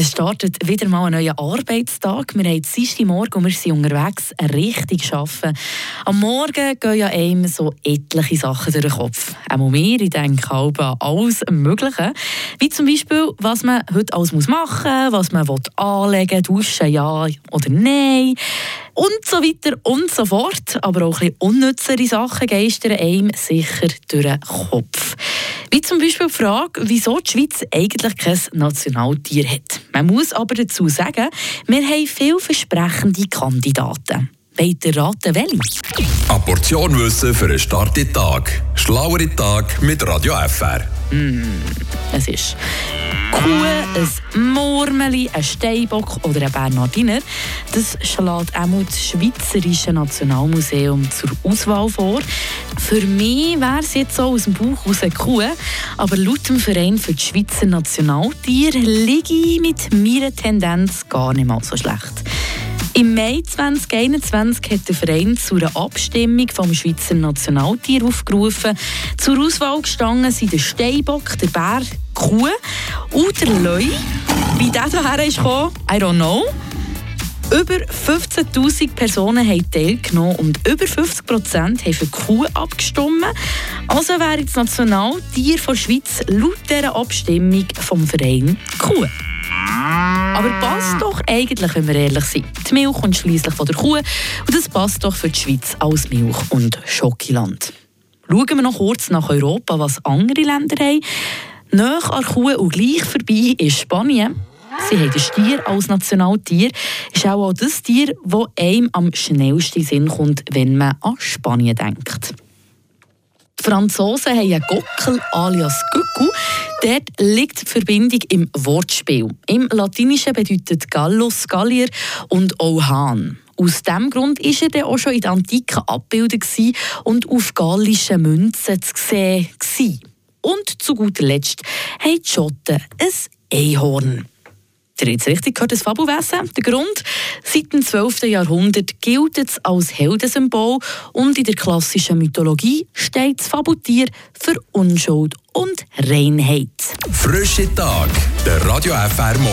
Es startet wieder mal ein neuer Arbeitstag. Wir haben Dienstag Morgen und wir sind unterwegs, richtig arbeiten. Am Morgen gehen ja einem so etliche Sachen durch den Kopf. Auch mir, ich denke halb alles Mögliche. Wie zum Beispiel, was man heute alles machen muss, was man anlegen will, duschen, ja oder nein und so weiter und so fort. Aber auch ein bisschen unnützere Sachen geistern einem sicher durch den Kopf. Wie zum Beispiel die Frage, wieso die Schweiz eigentlich kein Nationaltier hat. Man muss aber dazu sagen, wir haben vielversprechende Kandidaten. Wollt ihr raten, welche? Eine Portion Wissen für einen starken Tag. Schlauere Tag mit Radio FR. Mm, es ist Kuh, ein Murmeli, ein Steinbock oder ein Bernardiner. Das schlägt auch das Schweizerische Nationalmuseum zur Auswahl vor. Für mich wäre es jetzt so aus dem Bauch aus eine Kuh, aber laut dem Verein für die Schweizer Nationaltiere liege ich mit meiner Tendenz gar nicht mal so schlecht. Im Mai 2021 hat der Verein zu einer Abstimmung vom Schweizer Nationaltier aufgerufen. Zur Auswahl gestanden sind der Steinbock, der Bär, die Kuh und der Leu. Wie der hierher ist I don't know. Über 15.000 Personen haben teilgenommen und über 50 Prozent haben für die Kuh abgestimmt. Also wäre das Nationaltier der Schweiz laut dieser Abstimmung vom Verein Kuh. Aber passt doch eigentlich, wenn wir ehrlich sind. Die Milch kommt schließlich von der Kuh und das passt doch für die Schweiz als Milch- und Schokiland. Schauen wir noch kurz nach Europa, was andere Länder haben. Nach an Kuh und gleich vorbei ist Spanien. Sie haben den Stier als Nationaltier. Ist auch, auch das Tier, das einem am schnellsten Sinn kommt, wenn man an Spanien denkt. Die Franzosen haben einen Gockel alias Gucku. Dort liegt die Verbindung im Wortspiel. Im Latinischen bedeutet Gallus Gallier und auch Hahn. Aus diesem Grund war er auch schon in der Antike abgebildet und auf gallischen Münzen zu sehen. Und zu guter Letzt haben die Schotten ein Einhorn. Ihr habt richtig gehört, das Fabelwesen. Der Grund, seit dem 12. Jahrhundert gilt es als Heldensymbol und in der klassischen Mythologie steht das Fabeltier für Unschuld und Reinheit. Frische Tag, der Radio FR Morgen.